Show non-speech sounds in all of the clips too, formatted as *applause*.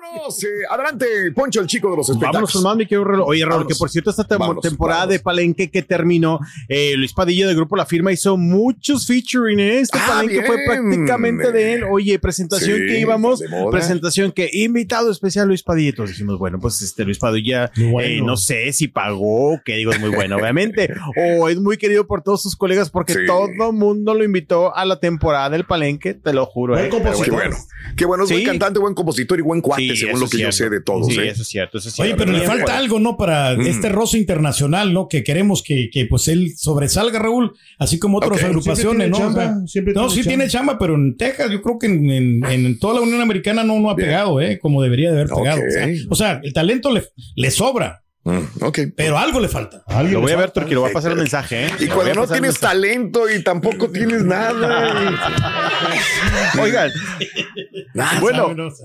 Vámonos, eh, adelante, Poncho, el chico de los espectáculos. Vámonos mi querido. Oye, Raúl, que por cierto, esta tem- Vámonos, temporada vámonos. de Palenque que terminó, eh, Luis Padilla de Grupo La Firma hizo muchos featuring. ¿eh? Este Ah, Palenque fue prácticamente de él. Oye, presentación Sí, que íbamos, presentación que invitado especial Luis Padilla. Entonces dijimos, bueno, pues este Luis Padilla, bueno. eh, no sé si pagó, que digo, es muy bueno, obviamente, o es muy querido por todos sus colegas porque Sí. todo mundo lo invitó a la temporada del Palenque, te lo juro. Buen eh, pero Qué compositor. bueno. Qué bueno, es Sí. buen cantante, buen compositor y buen Sí, según lo que yo sé de todos. Sí, ¿eh? eso es cierto, eso es Oye, cierto. pero le falta algo, ¿no? Para Mm. este roce internacional, ¿no? Que queremos que, que, pues él sobresalga, Raúl, así como otras agrupaciones, ¿no? O sea, no, sí tiene chamba, pero en Texas yo creo que en, en- en toda la Unión Americana no, no ha Bien. pegado, ¿eh? Como debería de haber pegado. O sea, o sea, el talento le, le sobra, Mm, ok. pero algo le falta. Algo Lo voy a ver. Turki, lo voy a pasar el mensaje, ¿eh? Y Lo cuando no tienes mensaje. talento y tampoco tienes nada. Oigan, bueno, Sabrosa.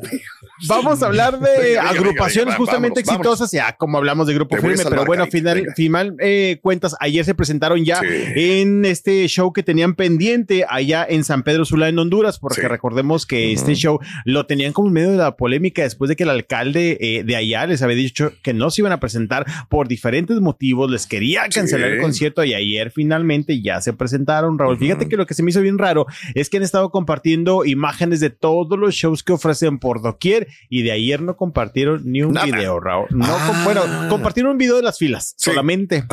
vamos a hablar de Venga, agrupaciones venga, justamente vámonos, exitosas, ya como hablamos de Grupo Firme, pero bueno, final, final eh, cuentas, ayer se presentaron ya Sí. en este show que tenían pendiente allá en San Pedro Sula, en Honduras, porque Sí. recordemos que este show lo tenían como en medio de la polémica después de que el alcalde eh, de allá les había dicho que no se iban a presentar por diferentes motivos, les quería cancelar Sí. el concierto y ayer finalmente ya se presentaron, Raúl. Fíjate que lo que se me hizo bien raro es que han estado compartiendo imágenes de todos los shows que ofrecen por doquier y de ayer no compartieron ni un Nada. video, Raúl. No, Ah. com- bueno, compartieron un video de las filas Sí. solamente.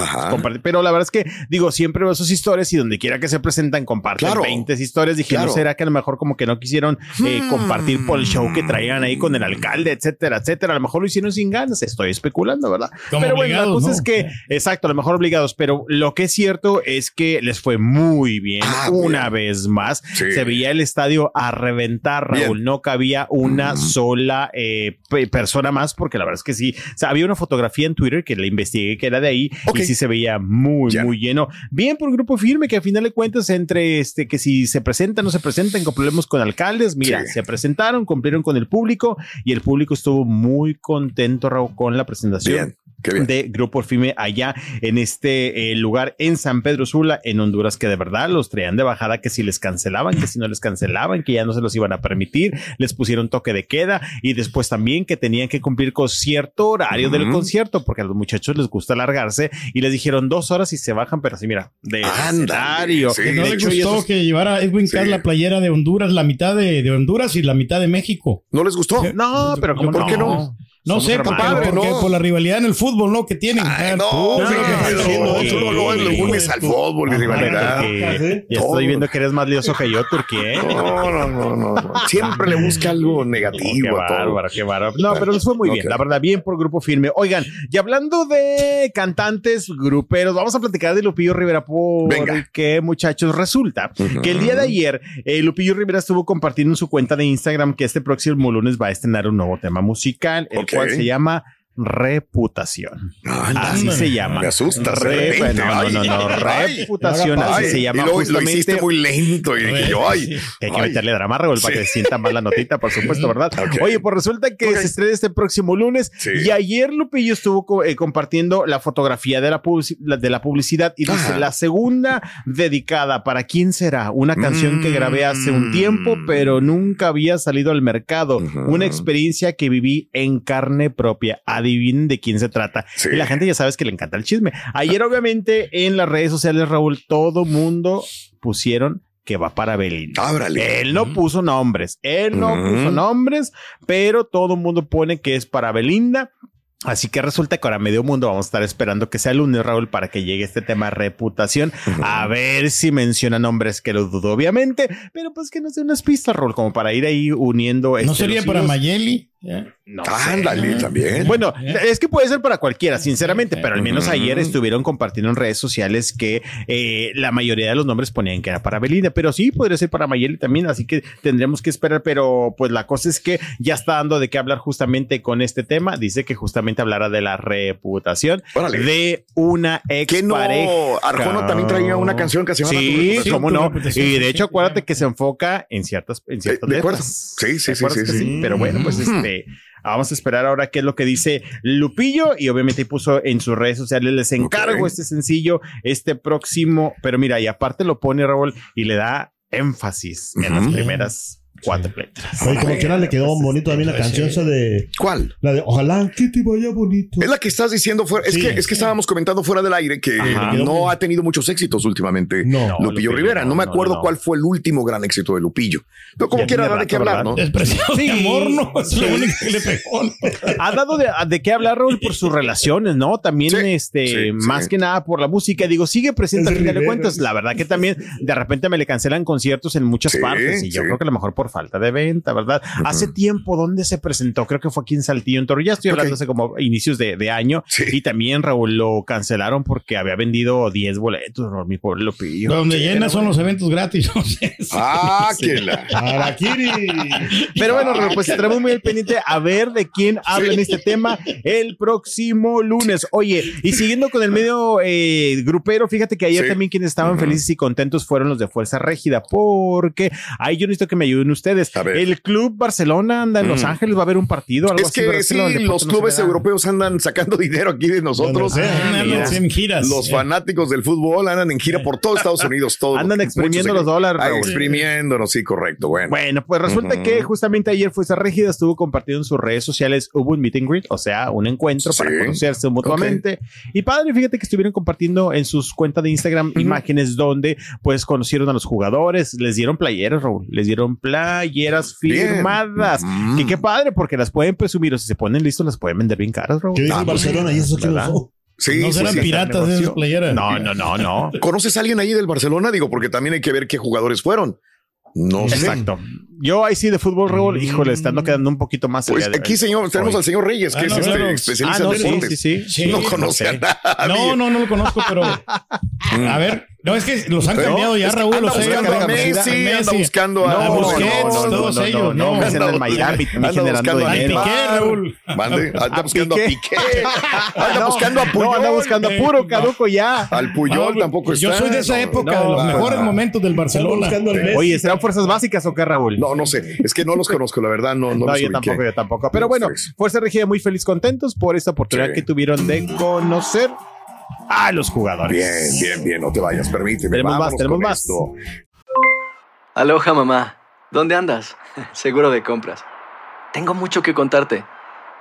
Pero la verdad es que, digo, siempre veo sus historias y donde quiera que se presentan, comparten Claro. 20 historias. Dije, Claro. ¿no será que a lo mejor como que no quisieron eh, Hmm. compartir por el show que traían ahí con el alcalde, etcétera, etcétera? A lo mejor lo hicieron sin ganas. Estoy especulando, ¿verdad? Como pero bueno, la obligados, cosa ¿no? es que, exacto, a lo mejor obligados, pero lo que es cierto es que les fue muy bien Ah, una bien. vez más. Sí. Se veía el estadio a reventar, Raúl. Bien. No cabía una Mm. sola eh, pe- persona más, porque la verdad es que sí. O sea, había una fotografía en Twitter que la investigué que era de ahí y sí se veía muy, muy lleno. Bien por grupo firme, que al final de cuentas, entre este que si se presentan o no se presentan con problemas con alcaldes, mira, Sí. se presentaron, cumplieron con el público y el público estuvo muy contento, Raúl, con la presentación bien. De Grupo Firme allá en este eh, lugar en San Pedro Sula, en Honduras, que de verdad los traían de bajada, que si les cancelaban, que si no les cancelaban, que ya no se los iban a permitir, les pusieron toque de queda y después también que tenían que cumplir con cierto horario del concierto, porque a los muchachos les gusta alargarse y les dijeron dos horas y se bajan, pero así mira, de escenario. sí. Que no De le hecho, y gustó esos- que llevara Edwin Sí. La playera de Honduras, la mitad de, de Honduras y la mitad de México. ¿No les gustó? No, pero como ¿Por qué no? No Somos sé, hermanos. porque, no. por la rivalidad en el fútbol, ¿no? Que tienen. Ay, Ah, no, no, no, no, al fútbol y Ajá, rivalidad. Ya estoy viendo que eres más lioso que yo, Turquí, ¿eh? No, no, no, no. Siempre le busca algo Oh, qué negativo a todo. bárbaro, qué bárbaro. No, pero les fue muy bien, la verdad, bien por grupo firme. Oigan, y hablando de cantantes gruperos, vamos a platicar de Lupillo Rivera Venga. porque, muchachos, resulta que el día de ayer eh, Lupillo Rivera estuvo compartiendo en su cuenta de Instagram que este próximo lunes va a estrenar un nuevo tema musical, el. Cual se llama Reputación. Anda, Así se llama. Me Re- repente. no, no, no, no, Ay, reputación, ay, así se llama lo justamente. hiciste muy lento y dije yo, ay. Sí. Que hay que meterle drama, Raúl, para Sí. que se sienta más la notita, por supuesto, ¿verdad? *laughs* Oye, pues resulta que se estrena este próximo lunes Sí. y ayer Lupillo estuvo co- eh, compartiendo la fotografía de la, de la publicidad y dice, Ajá. la segunda dedicada, ¿para quién será? Una canción que grabé hace un tiempo, Mm. pero nunca había salido al mercado. Una experiencia que viví en carne propia. Adivinen de quién se trata. Sí. Y la gente ya sabes que le encanta el chisme. Ayer, obviamente, en las redes sociales, Raúl, todo mundo pusieron que va para Belinda. Ábrale. Él no puso nombres, él no Ujú. puso nombres, pero todo el mundo pone que es para Belinda. Así que resulta que ahora medio mundo vamos a estar esperando que sea el lunes, Raúl, para que llegue este tema reputación. A ver si menciona nombres, que lo dudo, obviamente, pero pues que nos dé unas pistas, Raúl, como para ir ahí uniendo. ¿No este, sería para. Mayeli? No sé. Ándale, también. Bueno, es que puede ser para cualquiera, sinceramente, pero al menos ayer estuvieron compartiendo en redes sociales que eh, la mayoría de los nombres ponían que era para Belinda, pero sí podría ser para Mayeli también, así que tendremos que esperar, pero pues la cosa es que ya está dando de qué hablar justamente con este tema, dice que justamente hablará de la reputación Órale. de una ex ¿Qué no? pareja. Arjona también traía una canción que se llama Tu Sí, Reputación. cómo Tu no. Y de hecho, acuérdate que se enfoca en ciertas, en ciertas de acuerdo. letras. Sí, sí, ¿Te sí, sí, sí. Pero bueno, pues este, vamos a esperar ahora qué es lo que dice Lupillo y obviamente puso en sus redes sociales, les encargo este sencillo, este próximo, pero mira, y aparte lo pone Raúl y le da énfasis en las primeras cuatro letras. Oye, como quiera le quedó bonito también la canción esa de ¿Cuál? la de Ojalá que te vaya bonito. Es la que estás diciendo fuera. Es Sí. que es que estábamos comentando fuera del aire que Ajá. no ha tenido muchos éxitos últimamente. No. Lupillo Lupillo, Rivera. No, me acuerdo no. cuál fue el último gran éxito de Lupillo. Pero como quiera dar de qué hablar, ¿no? Despreciado Sí. de amor, ¿no? Es lo único que le pegó. Ha dado de, de qué hablar Raúl por sus relaciones, ¿no? También, Sí, este, sí, más sí. que nada por la música. Digo, sigue presente al final de cuentas. La verdad que también de repente me le cancelan conciertos en muchas Sí, partes y yo sí. creo que a lo mejor por falta de venta, ¿verdad? Hace tiempo, ¿dónde se presentó? Creo que fue aquí en Saltillo, en Torre. Ya estoy hablando hace como inicios de, de año. Sí. Y también Raúl lo cancelaron porque había vendido 10 boletos, Raúl, mi pobre Lupillo. Donde Sí, llenas son los eventos gratis. *laughs* no sé. Ah, que la. Araquiri. Pero bueno, Raúl, pues estaremos muy al pendiente a ver de quién habla en este tema el próximo lunes. Oye, y siguiendo con el medio eh, grupero, fíjate que ayer Sí. también quienes estaban felices y contentos fueron los de Fuerza Régida, porque ahí yo necesito que me ayuden ustedes. Ver. El Club Barcelona anda en Los Mm. Ángeles, va a haber un partido, algo Es así, que sí, los no clubes europeos andan sacando *laughs* dinero aquí de nosotros. Andan en giras. Los fanáticos del fútbol andan en gira por todo Estados Unidos. Todo, Andan exprimiendo los dólares, Ah, exprimiéndonos, sí, correcto. Bueno. Bueno, pues resulta que justamente ayer Fuerza Régida estuvo compartiendo en sus redes sociales, hubo un meet and greet, o sea, un encuentro Sí. para conocerse mutuamente. Y padre, fíjate que estuvieron compartiendo en sus cuentas de Instagram imágenes donde pues conocieron a los jugadores, les dieron playeras, Raúl, les dieron playeras Bien. firmadas. Mm. Que qué padre, porque las pueden presumir o si se ponen listos las pueden vender bien caras, Raúl. ¿Qué dice Ah, pues, Barcelona? ¿Y eso son? Sí, no sí, serán sí. piratas de esas playeras. No, no, no, no. *laughs* ¿Conoces a alguien ahí del Barcelona? Digo, porque también hay que ver qué jugadores fueron. No sé. Exacto. Yo ahí sí de fútbol, Raúl, híjole, estando quedando un poquito más. Pues allá de- aquí, señor, tenemos Hoy. al señor Reyes, que Ah, es no, este especialista Ah, no, en sí, deportes. sí, sí. Sí, no no conoce a sé. nadie. No, no, no lo conozco, pero. A *laughs* ver, no, es que los han Pero cambiado ya, Raúl. Los buscando Messi, anda buscando a- Busquets, no, no, todos no, ellos. no, No, no, en Miami, *laughs* anda buscando a. Piqué, Raúl. Mande, anda A buscando a Piqué. Anda No, buscando a Puyol. No, anda buscando a puro caduco ya. Al Puyol No, tampoco está. Yo soy de esa época, no, de los no, mejores no. momentos del Barcelona. Oye, ¿serán fuerzas básicas o qué, Raúl? No, no sé. Es que no los conozco, la verdad. No, no, No, los yo tampoco, yo tampoco. Pero No, bueno, pues. Fuerza Regida muy feliz, contentos por esta oportunidad que tuvieron de conocer a los jugadores. Bien, bien, bien. No te vayas, permíteme. Tenemos más, tenemos más. esto. Aloha mamá, ¿dónde andas? *laughs* Seguro de compras. Tengo mucho que contarte.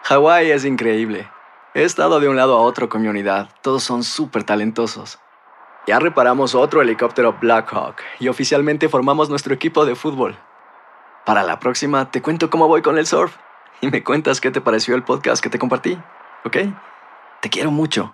Hawái es increíble. He estado de un lado a otro con mi unidad. Todos son súper talentosos. Ya reparamos otro helicóptero Blackhawk y oficialmente formamos nuestro equipo de fútbol. Para la próxima te cuento cómo voy con el surf y me cuentas qué te pareció el podcast que te compartí, ¿ok? Te quiero mucho.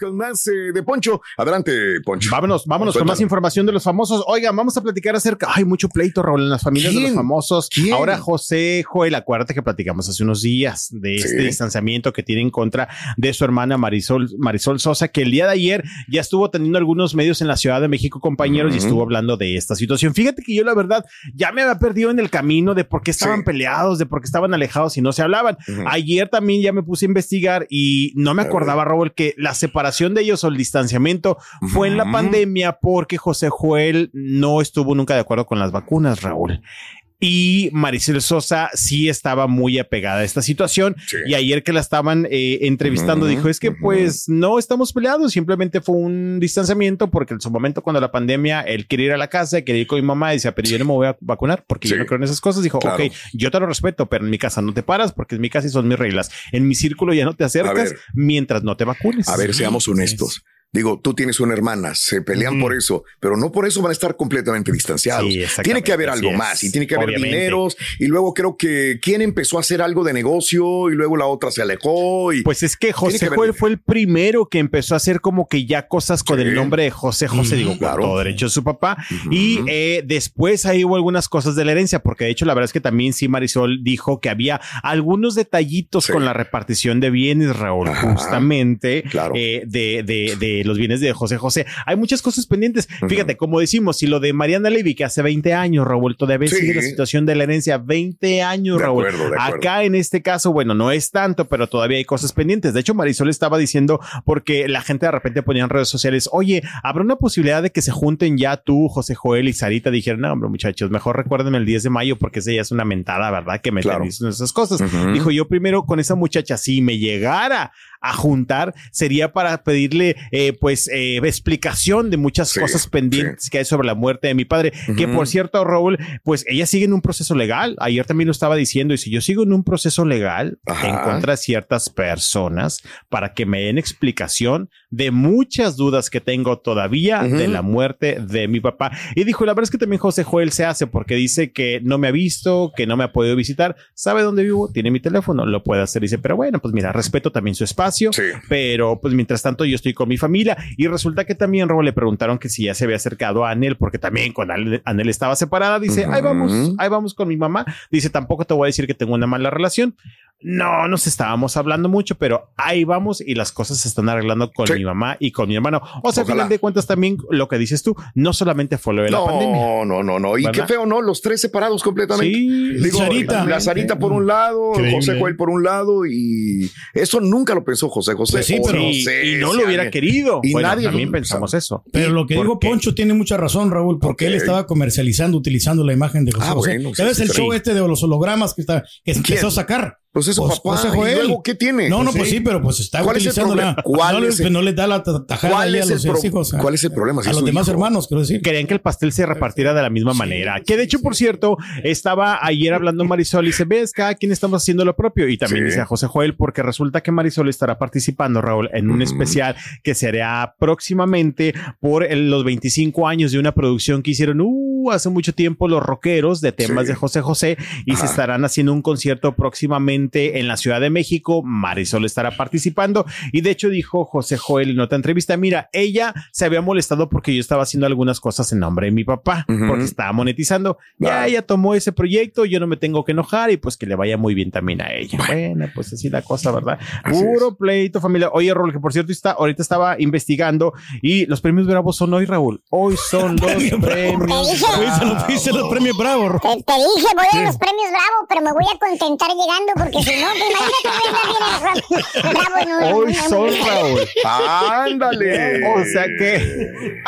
Con más eh, de Poncho. Adelante, Poncho. Vámonos, vámonos con más información de los famosos. Oigan, vamos a platicar acerca. Hay mucho pleito, Raúl, en las familias de los famosos. ¿Quién? Ahora José Joel, acuérdate que platicamos hace unos días de este distanciamiento que tiene en contra de su hermana Marisol, Marisol Sosa, que el día de ayer ya estuvo teniendo algunos medios en la Ciudad de México, compañeros, y estuvo hablando de esta situación. Fíjate que yo, la verdad, ya me había perdido en el camino de por qué estaban Sí. peleados, de por qué estaban alejados y no se hablaban. Ayer también ya me puse a investigar y no me acordaba, Raúl, que la separación de ellos o el distanciamiento fue en la pandemia porque José Joel no estuvo nunca de acuerdo con las vacunas, Raúl. Y Maricel Sosa sí estaba muy apegada a esta situación. Sí. Y ayer que la estaban eh, entrevistando, dijo: Es que pues no estamos peleados, simplemente fue un distanciamiento porque en su momento, cuando la pandemia, él quería ir a la casa, quería ir con mi mamá y decía: Pero yo no me voy a vacunar porque yo no creo en esas cosas. Dijo: Claro. Ok, yo te lo respeto, pero en mi casa no te paras porque en mi casa y son mis reglas. En mi círculo ya no te acercas ver. mientras no te vacunes. A ver, seamos honestos. Digo, tú tienes una hermana, se pelean por eso, pero no por eso van a estar completamente distanciados. Sí, tiene que haber algo más y tiene que haber Obviamente. dineros. Y luego creo que quién empezó a hacer algo de negocio y luego la otra se alejó. Y Pues es que José que Joel fue el primero que empezó a hacer como que ya cosas con Sí. el nombre de José José, digo, con claro. todo derecho de su papá. Y eh, después ahí hubo algunas cosas de la herencia, porque de hecho la verdad es que también sí Marisol dijo que había algunos detallitos Sí. con la repartición de bienes, Raúl, Ajá. justamente Claro. eh, de, de, de los bienes de José José. Hay muchas cosas pendientes. Fíjate, como decimos, si lo de Mariana Levy, que hace 20 años, Raúl, todavía Sí. sigue la situación de la herencia, 20 años, De Raúl. acuerdo. Acá en este caso, bueno, no es tanto, pero todavía hay cosas pendientes. De hecho, Marisol estaba diciendo, porque la gente de repente ponía en redes sociales, oye, ¿habrá una posibilidad de que se junten ya tú, José Joel y Sarita? Dijeron, no, hombre, muchachos, mejor recuérdenme el 10 de mayo porque esa ya es una mentada, ¿verdad? Que me Claro. esas cosas. Dijo yo primero con esa muchacha, si me llegara a juntar, sería para pedirle, eh, pues, eh, explicación de muchas Sí, cosas pendientes que hay sobre la muerte de mi padre. Que Ujú. por cierto, Raúl, pues ella sigue en un proceso legal. Ayer también lo estaba diciendo. Y si yo sigo en un proceso legal Ajá. en contra de ciertas personas para que me den explicación de muchas dudas que tengo todavía Ujú. de la muerte de mi papá. Y dijo, la verdad es que también José Joel se hace porque dice que no me ha visto, que no me ha podido visitar, sabe dónde vivo, tiene mi teléfono, lo puede hacer. Dice, pero bueno, pues mira, respeto también su espacio, Sí. pero pues mientras tanto yo estoy con mi familia y resulta que también Robo le preguntaron que si ya se había acercado a Anel porque también con Anel, Anel estaba separada, dice, ahí vamos, ahí vamos con mi mamá, dice, tampoco te voy a decir que tengo una mala relación. No, nos estábamos hablando mucho, pero ahí vamos y las cosas se están arreglando con Sí. mi mamá y con mi hermano. O sea, al final de cuentas también lo que dices tú, no solamente fue lo de la pandemia. No, no, no, no. Y ¿Verdad? qué feo, ¿no? Los tres separados completamente. Sí, Digo, Sarita. la Sarita por un lado, Increíble. José Joel por un lado, y eso nunca lo pensó José José. Pues sí, pero- no y, sé y no lo hubiera alguien- querido. y bueno, nadie también lo- pensamos eso. Pero lo que digo Porque- Poncho tiene mucha razón, Raúl, porque él estaba comercializando, utilizando la imagen de José Ah, José. bueno, ¿Sabes sí, el sí. show este de los hologramas que está que empezó a sacar? Pues es su Pues, papá. José ¿Y Joel. luego qué tiene? No, no, pues sí, pero pues está ¿Cuál es el utilizando la, problema? ¿Cuál no, es le- el- no les da la ta- tajada ¿Cuál ahí a el los hijos. cuál es el problema? Si a los demás hijo. hermanos, quiero decir. querían que el pastel se repartiera de la misma manera. Que de hecho, por cierto, estaba ayer hablando Marisol y dice, ves, cada quien estamos haciendo lo propio. Y también Sí. dice a José Joel, porque resulta que Marisol estará participando, Raúl, en un especial que se hará próximamente por el- los 25 años de una producción que hicieron uh, hace mucho tiempo los rockeros de temas Sí. de José José y se estarán haciendo un concierto próximamente en la Ciudad de México. Marisol estará participando y de hecho dijo José Joel en otra entrevista, mira, ella se había molestado porque yo estaba haciendo algunas cosas en nombre de mi papá, Ujú. porque estaba monetizando. Ya ella tomó ese proyecto, yo no me tengo que enojar y pues que le vaya muy bien también a ella. Bueno, pues así la cosa, ¿verdad? Así Puro pleito, familia. Oye, Raúl, que por cierto está, ahorita estaba investigando y los premios Bravos son hoy, Raúl. Hoy son *laughs* los premios. Te dije. Dice los, dice los premios bravos. Te, te dije, voy a los premios Bravo, pero me voy a contentar llegando porque si no, pues imagínate voy a andar bien bravo en un- Hoy son, Raúl. Ándale. O sea que,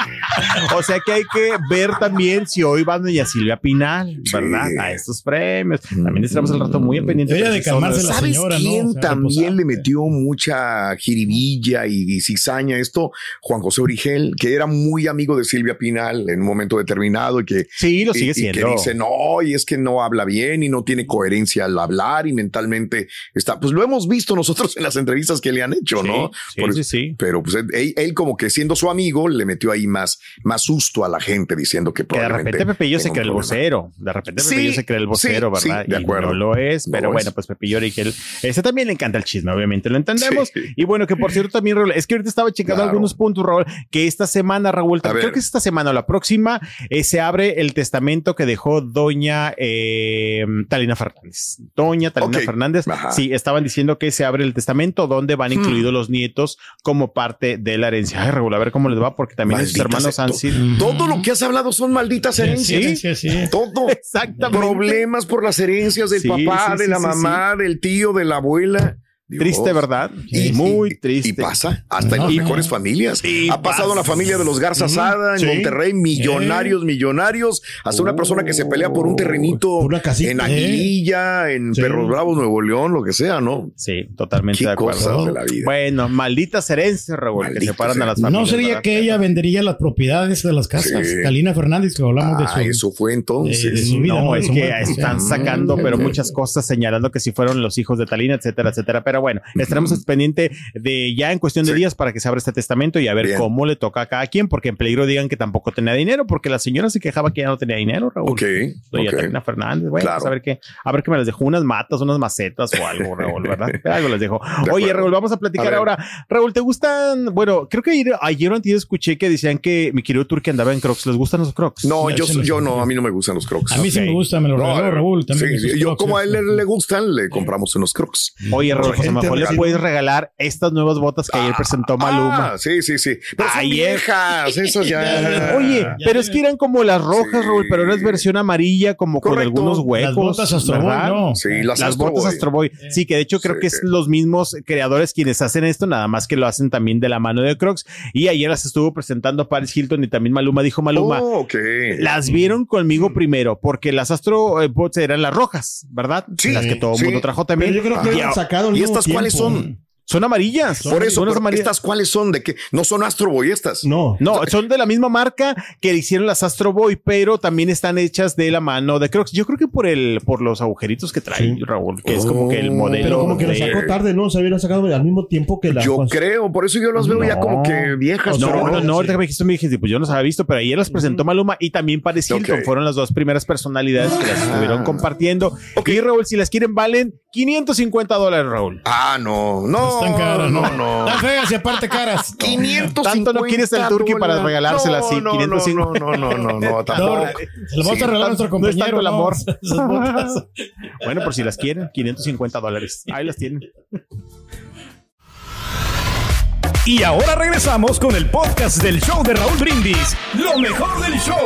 o sea que hay que ver también si hoy van doña Silvia Pinal, ¿verdad? Sí. A estos premios. También estaremos al rato muy pendientes. De calmarse la ¿Sabes señora, quién también le metió mucha jiribilla y, y cizaña a esto? Juan José Origel, que era muy amigo de Silvia Pinal en un momento determinado y que, Sí, lo sigue y- y siendo. que dice, no, y es que no habla bien y no tiene coherencia al hablar y mentalmente está, pues lo hemos visto nosotros en las entrevistas que le han hecho, ¿no? Sí, Por sí, sí. Pero pues él, él como que siendo su amigo le metió ahí más más susto a la gente diciendo que Que de repente Pepillo se cree el vocero. De repente Sí, Pepillo se cree el vocero, ¿verdad? sí, de Y acuerdo. no lo es, No pero lo bueno, es. pues Pepillo Origel, ese también le encanta el chisme, obviamente, lo entendemos. Y bueno, que por cierto también, Raúl, es que ahorita estaba checando Claro. algunos puntos, Raúl, que esta semana, Raúl, creo que es esta semana o la próxima, eh, se abre el testamento que dejó doña eh, Talina Fernández. Doña Talina. Fernández, Ajá. sí, estaban diciendo que se abre el testamento donde van Hmm. incluidos los nietos como parte de la herencia. Ay, Raúl, a ver cómo les va, porque también sus hermanos han sido... Todo lo que has hablado son malditas herencias. Sí, sí, sí. Todo. Exactamente. Problemas por las herencias del Sí, papá, sí, de sí, la sí, mamá, del tío, de la abuela. Dios. Triste, ¿verdad? Y, Muy y- triste. Y pasa hasta en las mejores familias. y ha pasado en la familia de los Garza Sada, en Sí. Monterrey, millonarios, millonarios, hasta una persona que se pelea por un terrenito Por una casita, en ¿eh? Aguililla, en Sí. Perros Bravos, Nuevo León, lo que sea, ¿no? Sí, totalmente Qué de acuerdo. cosas de la vida. Bueno, malditas herencias, Raúl, que separan a las familias. No sería ¿verdad? que ella vendería las propiedades de las casas. Sí. Talina Fernández, que hablamos Ah, de su. eso fue entonces. de- de su vida, No, es que muerte, están sí. sacando, pero muchas cosas señalando que si fueron los hijos de Talina, etcétera, etcétera. Pero bueno, estaremos pendiente de ya en cuestión de Sí. días para que se abra este testamento y a ver Bien. cómo le toca a cada quien, porque en peligro digan que tampoco tenía dinero, porque la señora se quejaba que ya no tenía dinero, Raúl. Ok. Doña ok. Talina Fernández, bueno, Claro. pues a ver qué, a ver qué me les dejó unas matas, unas macetas o algo, Raúl, ¿verdad? *laughs* algo les dejó. Oye. Raúl, vamos a platicar ahora. Raúl, ¿te gustan? Bueno, creo que ayer, ayer o antier escuché que decían que mi querido Turki andaba en Crocs. ¿Les gustan los Crocs? No, yo, los yo no, a mí no me gustan los crocs. A mí sí me gusta, me lo No, regaló Raúl también. sí, yo Crocs, como a él le, le gustan, le compramos unos crocs. Oye, Raúl, a lo mejor le puedes regalar estas nuevas botas que ayer presentó Maluma. Ah, sí, sí, sí. Pero son Ayer. viejas, esas ya. *laughs* Oye, ya pero es que eran como las rojas, Sí. Raúl, pero es versión amarilla, como con algunos huecos. Las botas Astro Boy, ¿verdad? no. Sí, las, Las Astro botas Boy. Astro Boy. Sí, que de hecho creo Sí. que es los mismos creadores quienes hacen esto, nada más que lo hacen también de la mano de Crocs. Y ayer las estuvo presentando Paris Hilton y también Maluma dijo Maluma. Oh. Las vieron conmigo primero, porque las Astro eh, Bots eran las rojas, ¿verdad? Sí, las que todo el sí. mundo trajo Pero también. yo creo que Y lo han a- sacado al ¿Y cuáles son? son amarillas. Por eso, son las amarillas. ¿estas cuáles son? ¿De qué? No son Astro Boy estas. No. No, son de la misma marca que hicieron las Astro Boy, pero también están hechas de la mano de Crocs. Yo creo que por el, por los agujeritos que trae Sí. Raúl, que es como que el Oh. modelo. Pero como que lo sacó tarde, ¿no? Se hubiera sacado al mismo tiempo que la. Yo creo, por eso yo las veo ya No. como que viejas. No, pero no, no, ahorita que me dijiste, me dijiste, pues yo no las había visto, pero ayer las presentó Maluma y también Paris Hilton. Fueron las dos primeras personalidades que las Ah. estuvieron compartiendo. Y Raúl, si las quieren, valen 550 dólares, Raúl. Ah, no, no. Están caras, no, no, no. Están feas y aparte caras. *laughs* 550 Tanto no quieres el turqui para regalársela así, No, no, 550. No, no, no, no, no, No, tampoco. se lo vamos Sí, a regalar a nuestro no es tanto compañero. el ¿no? amor. *laughs* *laughs* Bueno, por si las quieren, 550 dólares. Ahí las tienen. Y ahora regresamos con el podcast del show de Raúl Brindis. Lo mejor del show.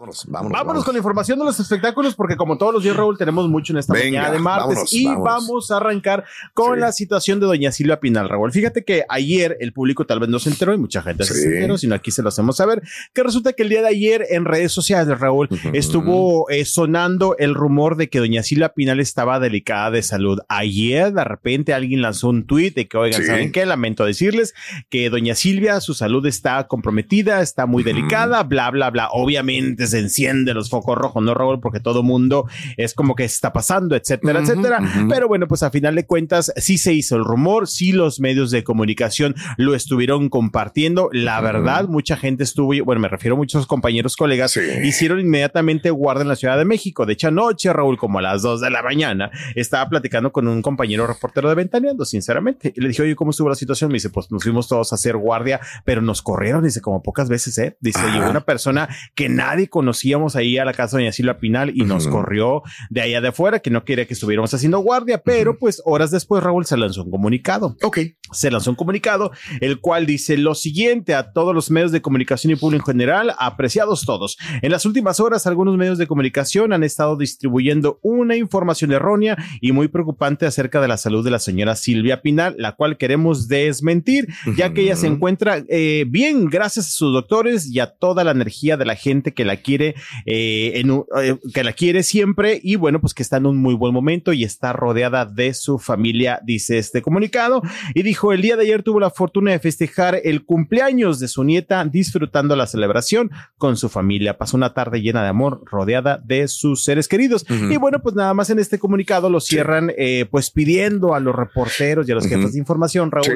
Vámonos, vámonos. Vámonos con la información de los espectáculos, porque como todos los días, Raúl, tenemos mucho en esta Venga, mañana de martes. vámonos, y vámonos. vamos a arrancar con Sí. la situación de doña Silvia Pinal, Raúl. Fíjate que ayer el público tal vez no se enteró y mucha gente sí se enteró, sino aquí se lo hacemos saber, que resulta que el día de ayer en redes sociales, Raúl, Ujú. estuvo eh, sonando el rumor de que doña Silvia Pinal estaba delicada de salud. Ayer, de repente, alguien lanzó un tuit de que, oigan, Sí. ¿saben qué? Lamento decirles que doña Silvia, su salud está comprometida, está muy delicada, bla, bla, bla. Obviamente se encienden los focos rojos, ¿no, Raúl? Porque todo mundo es como que está pasando, etcétera, etcétera. ujú. Pero bueno, pues a final de cuentas, sí se hizo el rumor, sí los medios de comunicación lo estuvieron compartiendo. La verdad, mucha gente estuvo, bueno, me refiero a muchos compañeros, colegas, Sí. hicieron inmediatamente guardia en la Ciudad de México. De hecho, anoche, Raúl, como a las 2 de la mañana, estaba platicando con un compañero reportero de Ventaneando, sinceramente. Y le dije, oye, ¿cómo estuvo la situación? Me dice, pues nos fuimos todos a hacer guardia, pero nos corrieron, dice, como pocas veces, ¿eh? Dice, llegó una persona que nadie conocíamos ahí a la casa de doña Silvia Pinal y nos Ujú. corrió de allá de afuera, que no quería que estuviéramos haciendo guardia, pero pues horas después, Raúl, se lanzó un comunicado Ok. se lanzó un comunicado, el cual dice lo siguiente a todos los medios de comunicación y público en general, apreciados todos. En las últimas horas, algunos medios de comunicación han estado distribuyendo una información errónea y muy preocupante acerca de la salud de la señora Silvia Pinal, la cual queremos desmentir, ya que ella se encuentra eh, bien gracias a sus doctores y a toda la energía de la gente que la quiere, eh, en un- eh, que la quiere siempre y bueno, pues que está en un muy buen momento y está rodeada de su familia, dice este comunicado. Y dijo, el día de ayer tuvo la fortuna de festejar el cumpleaños de su nieta, disfrutando la celebración con su familia. Pasó una tarde llena de amor, rodeada de sus seres queridos. Y bueno, pues nada más en este comunicado lo cierran, eh, pues pidiendo a los reporteros y a los jefes de información, Raúl, Sí.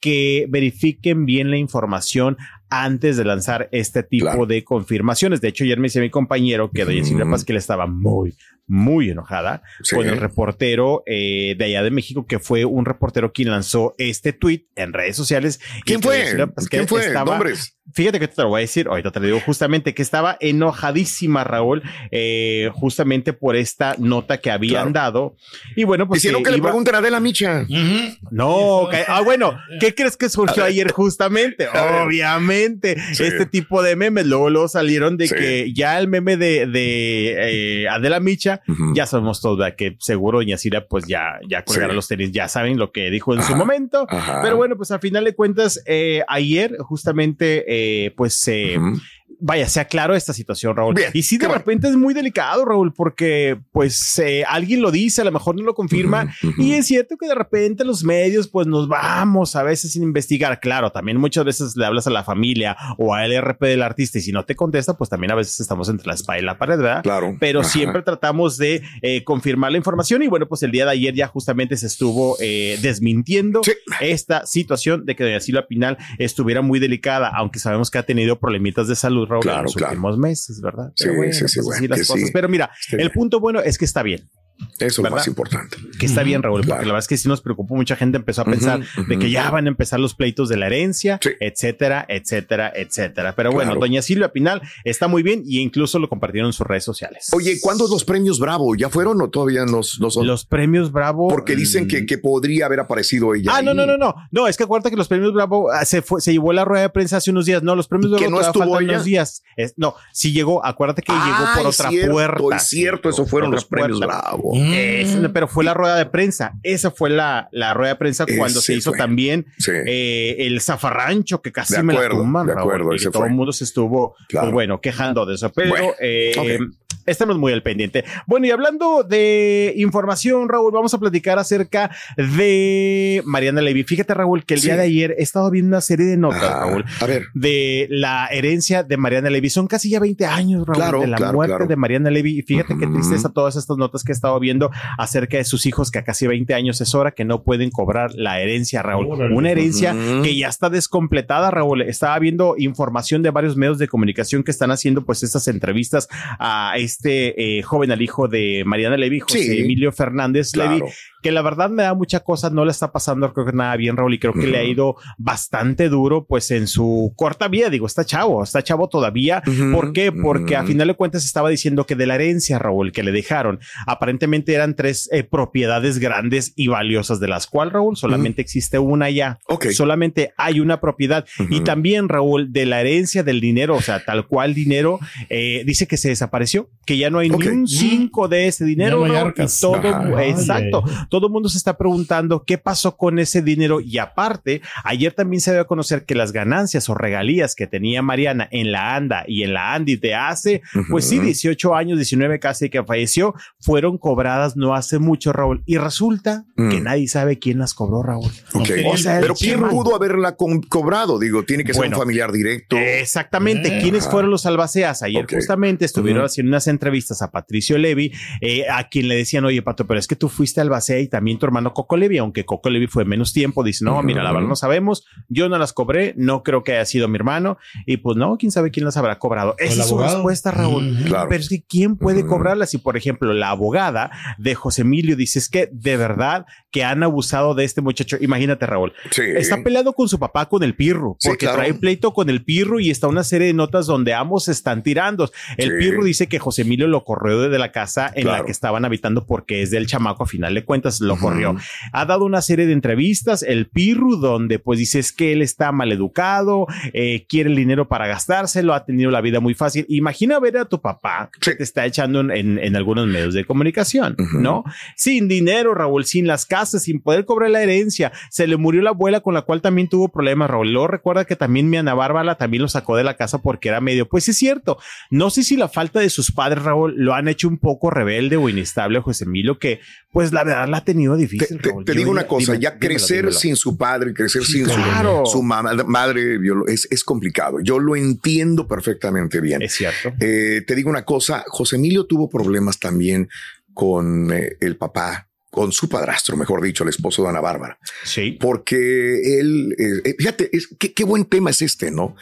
Que verifiquen bien la información antes de lanzar este tipo de confirmaciones. De hecho, ayer me decía mi compañero que doña Silvia Pasquel estaba muy, muy enojada Sí. con el reportero eh, de allá de México, que fue un reportero quien lanzó este tweet en redes sociales. ¿Quién fue? Pasquel ¿Quién fue? estaba- Nombres. Fíjate que te lo voy a decir, ahorita te lo digo justamente, que estaba enojadísima Raúl, eh, justamente por esta nota que habían dado. Y bueno, pues... Hicieron que le pregunten a Adela Micha. No, que- ah, bueno, ¿qué crees que surgió ayer justamente? Obviamente, este tipo de memes, luego, luego salieron de que ya el meme de, de eh, Adela Micha, ya sabemos todos ¿verdad? que seguro doña Cira pues ya, ya colgará Sí. los tenis, ya saben lo que dijo en su momento, Ajá. pero bueno, pues al final de cuentas, eh, ayer justamente eh, pues eh, vaya, se aclaró esta situación, Raúl. y sí, de repente es muy delicado, Raúl, porque pues eh, alguien lo dice, a lo mejor no lo confirma. Y es cierto que de repente los medios pues nos vamos a veces sin investigar. Claro, también muchas veces le hablas a la familia o al RP del artista y si no te contesta, pues también a veces estamos entre la espada y la pared, ¿verdad? Claro. Pero Ajá. siempre tratamos de eh, confirmar la información y bueno, pues el día de ayer ya justamente se estuvo eh, desmintiendo esta situación de que doña Silvia Pinal estuviera muy delicada, aunque sabemos que ha tenido problemitas de salud, Claro, los claro. últimos meses, ¿verdad? Sí, bueno, sí, sí, pues bueno, así las cosas. sí. Pero mira, el punto bueno es que está bien. Eso es lo ¿verdad? más importante. Que está bien, Raúl, porque la verdad es que sí nos preocupó. Mucha gente empezó a pensar de que ya van a empezar los pleitos de la herencia, etcétera, etcétera, etcétera. Pero bueno, Claro. doña Silvia Pinal está muy bien y incluso lo compartieron en sus redes sociales. Oye, ¿cuándo los premios Bravo? ¿Ya fueron o todavía no, no son? Los premios Bravo. Porque dicen que, que podría haber aparecido ella. Ah, no, ahí. no, no, no. No, es que acuérdate que los premios Bravo ah, se fue, se llevó la rueda de prensa hace unos días. No, los premios ¿Y que Bravo no estuvo faltan ella? unos días. Es- no, sí llegó. Acuérdate que Ah, llegó por es otra cierto, puerta. es cierto, eso fueron los premios puerta. Bravo. Es- pero fue la rueda de prensa. Esa fue la, la rueda de prensa cuando se hizo fue. también Sí. eh, el zafarrancho que casi me la tumban, de Raúl, acuerdo, y ese todo el mundo se estuvo, Claro. pues bueno, quejando de eso. Pero Bueno, eh. Estamos muy al pendiente. Bueno, y hablando de información, Raúl, vamos a platicar acerca de Mariana Levy. Fíjate, Raúl, que el día de ayer he estado viendo una serie de notas. Raúl, A ver. de la herencia de Mariana Levy. Son casi ya 20 años, Raúl, Claro, de la claro, muerte claro. de Mariana Levy. Y fíjate qué tristeza todas estas notas que he estado viendo acerca de sus hijos, que a casi 20 años es hora que no pueden cobrar la herencia, Raúl. Órale. Una herencia que ya está descompletada, Raúl. Estaba viendo información de varios medios de comunicación que están haciendo pues estas entrevistas a este eh, joven, al hijo de Mariana Levy, José Sí. Emilio Fernández Claro. Levy, que la verdad me da mucha cosa, no le está pasando creo que nada bien, Raúl, y creo que le ha ido bastante duro pues en su corta vida, digo, está chavo, está chavo todavía. ¿Por qué? Porque a final de cuentas estaba diciendo que de la herencia, Raúl, que le dejaron, aparentemente eran tres eh, propiedades grandes y valiosas, de las cuales, Raúl, solamente existe una ya. Ok. Solamente hay una propiedad. Y también, Raúl, de la herencia del dinero, o sea, tal cual dinero, eh, dice que se desapareció, que ya no hay ni un cinco de ese dinero. No arcas. y todo, Ajá. exacto. Todo el mundo se está preguntando qué pasó con ese dinero. Y aparte, ayer también se dio a conocer que las ganancias o regalías que tenía Mariana en la ANDA y en la ANDI de hace, pues sí, 18 años, 19 casi que falleció, fueron cobradas no hace mucho, Raúl. Y resulta que Mm. nadie sabe quién las cobró, Raúl. O sea, Pero ¿quién pudo haberla co- cobrado? Digo, tiene que ser Bueno. un familiar directo. Exactamente. Eh, ¿Quiénes ajá. fueron los albaceas? Ayer Ok. justamente estuvieron haciendo unas entrevistas a Patricio Levy, eh, a quien le decían, oye, Pato, pero es que tú fuiste albacea y también tu hermano Coco Levy, aunque Coco Levy fue menos tiempo. Dice, no, mira, la verdad no sabemos. Yo no las cobré. No creo que haya sido mi hermano. Y pues no, quién sabe quién las habrá cobrado. Esa es su respuesta, Raúl. Claro. Pero es que ¿quién puede cobrarlas? Y por ejemplo, la abogada de José Emilio dice, es que de verdad que han abusado de este muchacho. Imagínate, Raúl. Sí. Está peleado con su papá, con el Pirru, Sí, porque claro. trae pleito con el Pirru y está una serie de notas donde ambos se están tirando. El Sí. Pirru dice que José Emilio lo corrió de la casa en la que estaban habitando porque es del chamaco, a final de cuentas lo corrió. Ha dado una serie de entrevistas, el Pirru, donde pues dice es que él está mal educado, eh, quiere el dinero para gastárselo, ha tenido la vida muy fácil. Imagina ver a tu papá que te está echando en, en- en algunos medios de comunicación. ¿no? Sin dinero, Raúl, sin las casas, sin poder cobrar la herencia. Se le murió la abuela con la cual también tuvo problemas, Raúl. Luego recuerda que también mi Ana Bárbara también lo sacó de la casa porque era medio. Pues es cierto. No sé si la falta de sus padres, Raúl, lo han hecho un poco rebelde o inestable a José Emilio, que pues la verdad la ha tenido Te, difícil. te- Raúl. te Yo digo una cosa, dime, ya dímelo, crecer dímelo. sin su padre, crecer sin su- claro. su, mamá- madre es, es complicado. Yo lo entiendo perfectamente bien. Es cierto. Eh, te digo una cosa, José Emilio tuvo problemas también con eh, el papá, con su padrastro, mejor dicho, el esposo de Ana Bárbara. Sí. Porque él, eh, eh, fíjate, es, qué, qué buen tema es este, ¿no?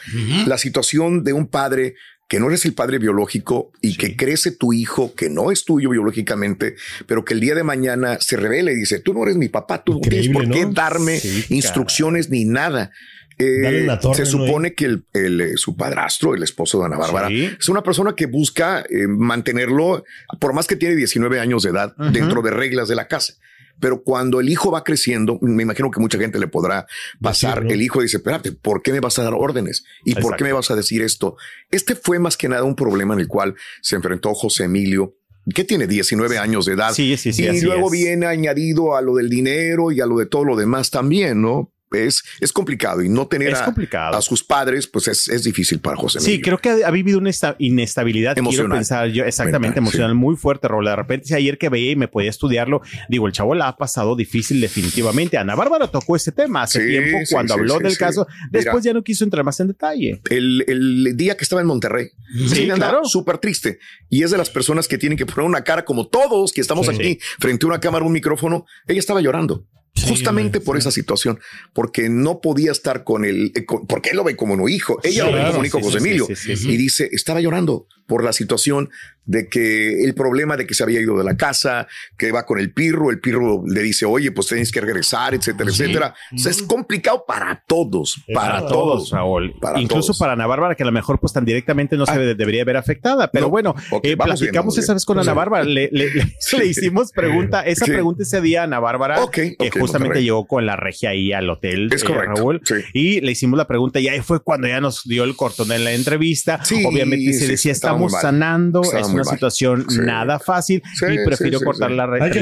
La situación de un padre que no eres el padre biológico y que crece tu hijo que no es tuyo biológicamente, pero que el día de mañana se revela y dice, tú no eres mi papá, tú no tienes por qué ¿no? darme Sí, instrucciones ni nada. Eh, torre, se ¿no? supone que el, el, eh, su padrastro, el esposo de Ana Bárbara, Sí. es una persona que busca eh, mantenerlo, por más que tiene 19 años de edad, dentro de reglas de la casa. Pero cuando el hijo va creciendo, me imagino que mucha gente le podrá pasar. El hijo dice, espérate, ¿por qué me vas a dar órdenes? ¿Y por qué me vas a decir esto? Este fue más que nada un problema en el cual se enfrentó José Emilio, que tiene 19 años de edad. Sí, sí, sí, y luego es. viene añadido a lo del dinero y a lo de todo lo demás también, ¿no? Es, es complicado y no tener a, a sus padres, pues es, es difícil para José Sí, creo que ha, ha vivido una esta- inestabilidad. Quiero Emocional. pensar yo, exactamente, Mental, emocional muy fuerte, Raúl. De repente, si ayer que veía y me podía estudiarlo, digo, el chavo la ha pasado difícil definitivamente. Ana Bárbara tocó este tema hace Sí, tiempo sí, cuando sí, habló sí, del sí. caso. Después ya no quiso entrar más en detalle. el, el día que estaba en Monterrey. Sí, claro. Súper triste. Y es de las personas que tienen que poner una cara como todos que estamos Sí. aquí frente a una cámara, un micrófono. Ella estaba llorando. Sí, Justamente por esa situación, porque no podía estar con él, eh, porque él lo ve como un hijo, ella Sí, lo ve como un hijo José Emilio, y dice, estaba llorando por la situación de que el problema de que se había ido de la casa, que va con el pirro, el pirro le dice, oye, pues tienes que regresar, etcétera, etcétera. O sea, es complicado para todos, para, Para todos. Raúl. Para Incluso todos. para Ana Bárbara, que a lo mejor pues tan directamente no se Ah. de- debería ver afectada. Pero No. bueno, eh, bien, platicamos esa vez con Ana. Bárbara. Le, le- le- *laughs* Sí. le hicimos pregunta, esa Sí. pregunta ese día a Ana Bárbara, que justamente llegó con la regia ahí al hotel. Es eh, correcto, Raúl. Y le hicimos la pregunta y ahí fue cuando ya nos dio el cortón en la entrevista. Sí, Obviamente se decía, estamos sanando, es una mal. situación Sí. nada fácil Sí, y sí, sí, cortar sí. la Hay que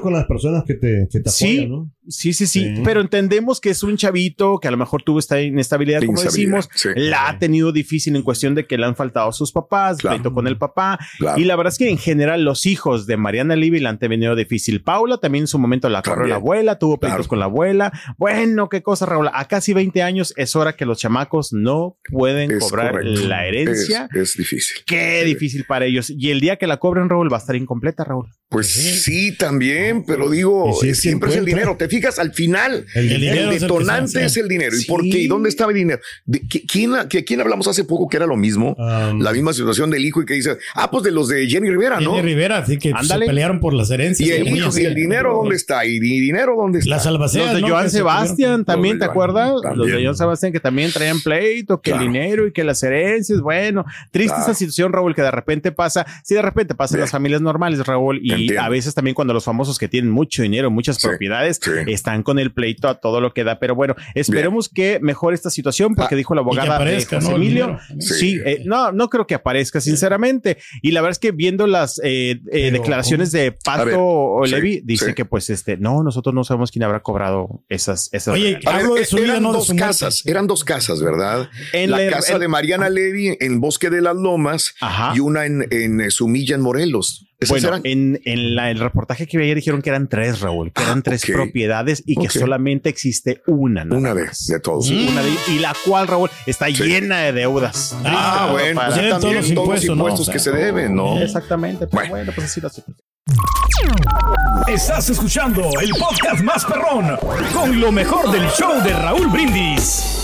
con las personas que te, que te Sí, apoyan, ¿no? Sí, sí, sí, Sí. pero entendemos que es un chavito que a lo mejor tuvo esta inestabilidad, como decimos, sí. la ha tenido difícil en cuestión de que le han faltado sus papás, Claro. pleito con el papá, Claro. y la verdad es que en general los hijos de Mariana Levy la han tenido difícil. Paula también en su momento la corrió También. la abuela, tuvo pleitos Claro. con la abuela. Bueno, qué cosa, Raúl. A casi 20 años es hora que los chamacos no pueden Es cobrar correcto. la herencia. Es, es difícil. Qué difícil para ellos. Y el día que la cobren, Raúl, va a estar incompleta, Raúl. Pues sí, también, pero digo, si siempre es el dinero. Te fijas, al final, El el, dinero es el detonante es el dinero. ¿Y Sí. por qué? ¿Y dónde estaba el dinero? ¿De qui- quién, que- quién hablamos hace poco que era lo mismo? Um, la misma situación del hijo y que dice, ah, pues de los de Jenny Rivera, ¿no? Jenny Rivera, así que Ándale. se pelearon por las herencias. Y el hijo, y el dinero, ¿dónde está? ¿Y mi dinero dónde está? Las albaceas. Los de ¿no? Joan Sebastián también, ¿te acuerdas? Los de. Joan Sebastián que también traían pleito, que Claro. el dinero y que las herencias. Bueno, triste Claro. esa situación, Raúl, que de repente pasa. Sí, de repente pasa en las familias normales, Raúl, y Entiendo. a veces también cuando los famosos que tienen mucho dinero, muchas Sí, propiedades, sí. están con el pleito a todo lo que da. Pero bueno, esperemos que mejore esta situación, porque Ah, dijo la y abogada de aparezca, José ¿no? El Emilio. Sí, Sí. eh, no, no creo que aparezca, sinceramente. Y la verdad es que viendo las eh, eh, Pero, declaraciones de Pato Levi, dice sí. que pues este, no, nosotros no sabemos quién habrá cobrado esas, esas Oye, Hablo de eh, su vida, no de muerte. casas, eran dos casas, ¿verdad? En la la- casa en- de Mariana Levy en Bosque de las Lomas Ajá. y una en, en eh, Sumilla, en Morelos. ¿Esas Bueno, eran? en, en la- el reportaje que vi ayer dijeron que eran tres, Raúl, que Ah, eran tres ok. propiedades y que solamente existe una. nada Una más. vez de todos. Sí, una de- y la cual, Raúl, está Sí. llena de deudas. Ah, bueno, Para- pues también todos los todos los impuestos, impuestos, ¿no? que O sea, se deben, ¿no? Exactamente, pero Bueno. bueno, pues así lo hace. Estás escuchando el podcast más perrón con lo mejor del show de Raúl Brindis.